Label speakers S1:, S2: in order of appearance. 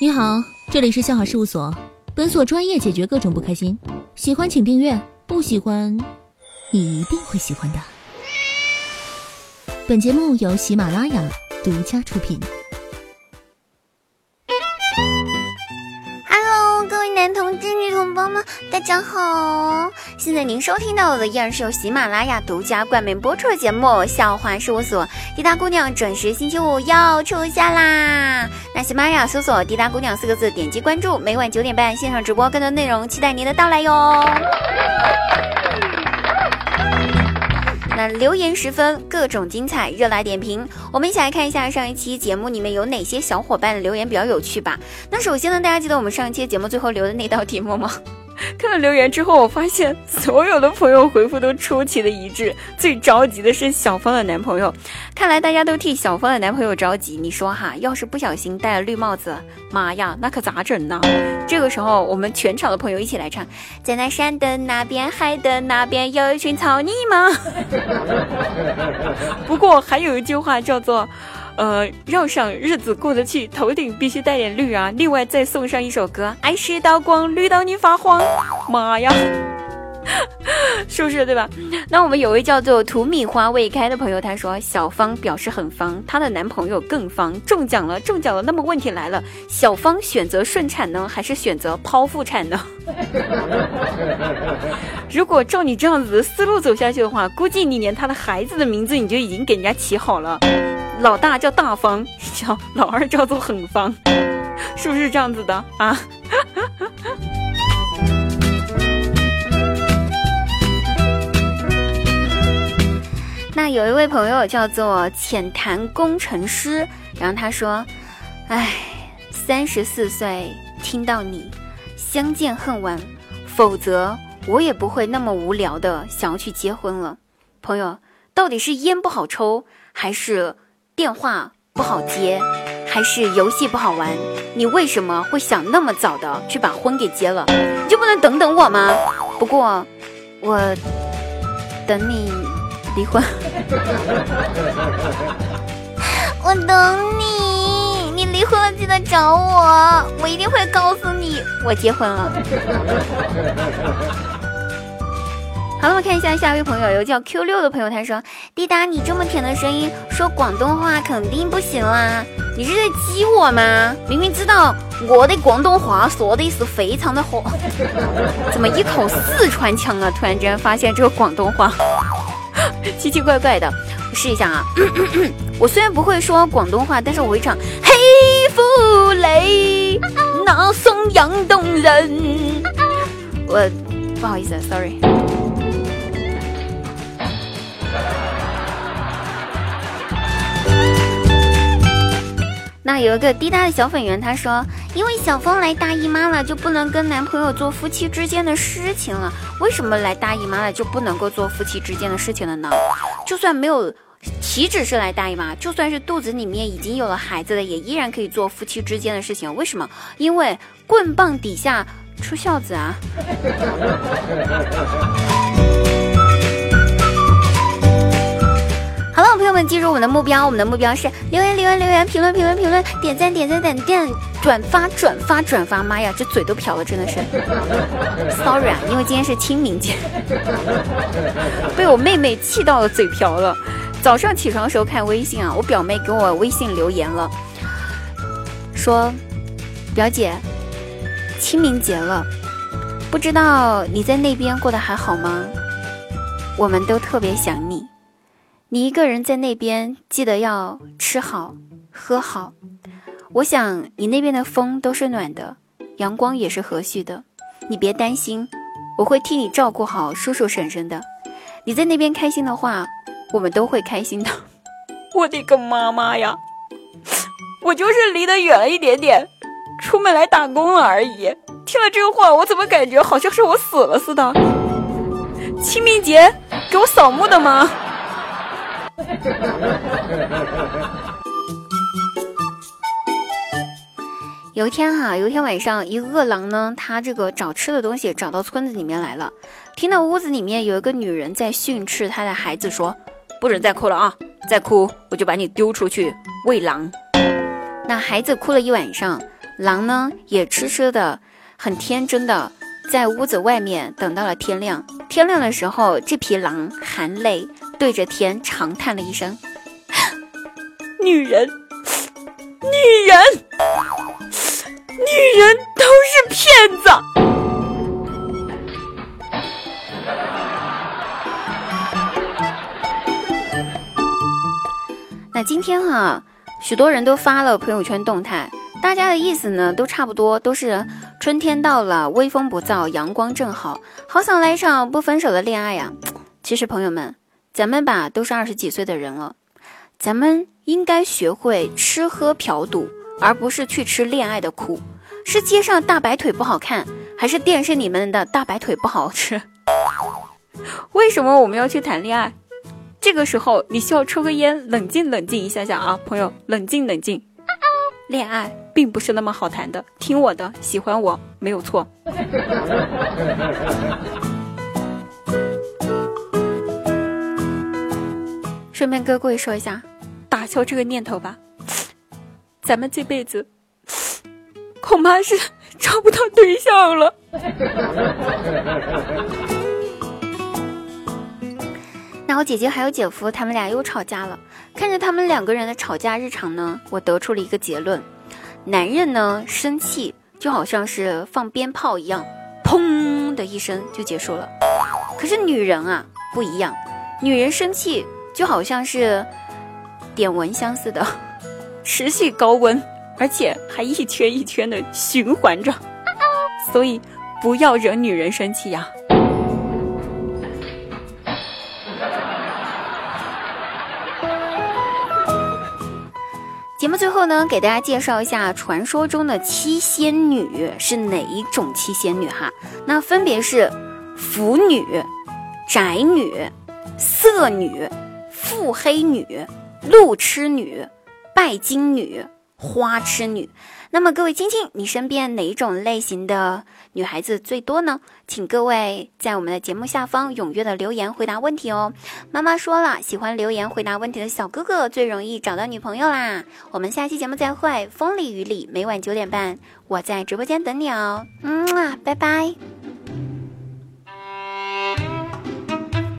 S1: 你好，这里是笑好事务所，本所专业解决各种不开心。喜欢请订阅，不喜欢你一定会喜欢的。本节目由喜马拉雅独家出品。
S2: 宝宝、们，大家好！现在您收听到的依然是由喜马拉雅独家冠名播出的节目《笑话事务所》。滴答姑娘准时星期五要出现啦！那喜马拉雅搜索“滴答姑娘”四个字，点击关注，每晚九点半线上直播，更多内容期待您的到来哟。那留言十分，各种精彩，热辣点评。我们一起来看一下上一期节目里面有哪些小伙伴的留言比较有趣吧。那首先呢，大家记得我们上一期节目最后留的那道题目吗？看了留言之后，我发现所有的朋友回复都出奇的一致。最着急的是小芳的男朋友，看来大家都替小芳的男朋友着急。你说哈，要是不小心戴了绿帽子，妈呀，那可咋整呢？这个时候，我们全场的朋友一起来唱：在那山的那边，海的那边，有一群草泥马。不过还有一句话叫做。呃，要想日子过得去，头顶必须带点绿啊！另外再送上一首歌，爱是一道光，绿到你发慌。妈呀，是不是对吧？那我们有位叫做土米花未开的朋友，他说小芳表示很方，她的男朋友更方，中奖了，中奖了。那么问题来了，小芳选择顺产呢，还是选择剖腹产呢？如果照你这样子的思路走下去的话，估计你连他的孩子的名字你就已经给人家起好了。老大叫大方，叫老二叫做很方，是不是这样子的啊？那有一位朋友叫做浅谈工程师，然后他说：“哎，三十四岁听到你，相见恨晚，否则我也不会那么无聊的想要去结婚了。”朋友，到底是烟不好抽，还是？电话不好接，还是游戏不好玩？你为什么会想那么早的去把婚给结了？你就不能等等我吗？不过，我等你离婚。我等你，你离婚了记得找我，我一定会告诉你我结婚了。好了，我看一下下一位朋友，有叫 Q 六的朋友，他说：“滴答，你这么甜的声音，说广东话肯定不行啦！你是在激我吗？明明知道我的广东话说的是非常的好，怎么一口四川腔啊？突然间发现这个广东话 奇奇怪怪的，我试一下啊！我虽然不会说广东话，但是我会唱《黑富雷》，那颂扬动人。我不好意思，sorry。”那有一个滴答的小粉圆，他说：“因为小峰来大姨妈了，就不能跟男朋友做夫妻之间的事情了。为什么来大姨妈了就不能够做夫妻之间的事情了呢？就算没有，岂止是来大姨妈，就算是肚子里面已经有了孩子了，也依然可以做夫妻之间的事情。为什么？因为棍棒底下出孝子啊。”好了，朋友们，记住我们的目标，我们的目标是留言、留言、留言，评论、评论、评论，点赞、点赞、点赞，转发、转发、转发。妈呀，这嘴都瓢了，真的是。Sorry 啊，因为今天是清明节，被我妹妹气到了嘴瓢了。早上起床的时候看微信啊，我表妹给我微信留言了，说：“表姐，清明节了，不知道你在那边过得还好吗？我们都特别想你。”你一个人在那边，记得要吃好喝好。我想你那边的风都是暖的，阳光也是和煦的。你别担心，我会替你照顾好叔叔婶婶的。你在那边开心的话，我们都会开心的。我的个妈妈呀！我就是离得远了一点点，出门来打工了而已。听了这话，我怎么感觉好像是我死了似的？清明节给我扫墓的吗？有一天哈，有一天晚上，一个饿狼呢，他这个找吃的东西找到村子里面来了，听到屋子里面有一个女人在训斥他的孩子，说：“不准再哭了啊，再哭我就把你丢出去喂狼。”那孩子哭了一晚上，狼呢也痴痴的、很天真的在屋子外面等到了天亮。天亮的时候，这匹狼含泪对着天长叹了一声：“女人，女人，女人都是骗子。”那今天哈，许多人都发了朋友圈动态，大家的意思呢都差不多，都是春天到了，微风不燥，阳光正好，好想来一场不分手的恋爱呀。其实朋友们，咱们吧都是二十几岁的人了，咱们应该学会吃喝嫖赌，而不是去吃恋爱的苦。是街上大白腿不好看，还是电视里面的大白腿不好吃？为什么我们要去谈恋爱？这个时候你需要抽个烟，冷静冷静一下下啊，朋友，冷静冷静。恋爱并不是那么好谈的，听我的，喜欢我没有错。顺便跟各位说一下，打消这个念头吧，咱们这辈子恐怕是找不到对象了。那我姐姐还有姐夫，他们俩又吵架了。看着他们两个人的吵架日常呢，我得出了一个结论：男人呢生气就好像是放鞭炮一样，砰的一声就结束了。可是女人啊不一样，女人生气就好像是点蚊香似的，持续高温，而且还一圈一圈的循环着。所以不要惹女人生气呀。节目最后呢，给大家介绍一下传说中的七仙女是哪一种七仙女哈？那分别是腐女、宅女、色女、腹黑女、路痴女、拜金女、花痴女。那么各位亲亲，你身边哪一种类型的女孩子最多呢？请各位在我们的节目下方踊跃的留言回答问题哦。妈妈说了，喜欢留言回答问题的小哥哥最容易找到女朋友啦。我们下期节目再会，风里雨里，每晚九点半，我在直播间等你哦。嗯啊，拜拜。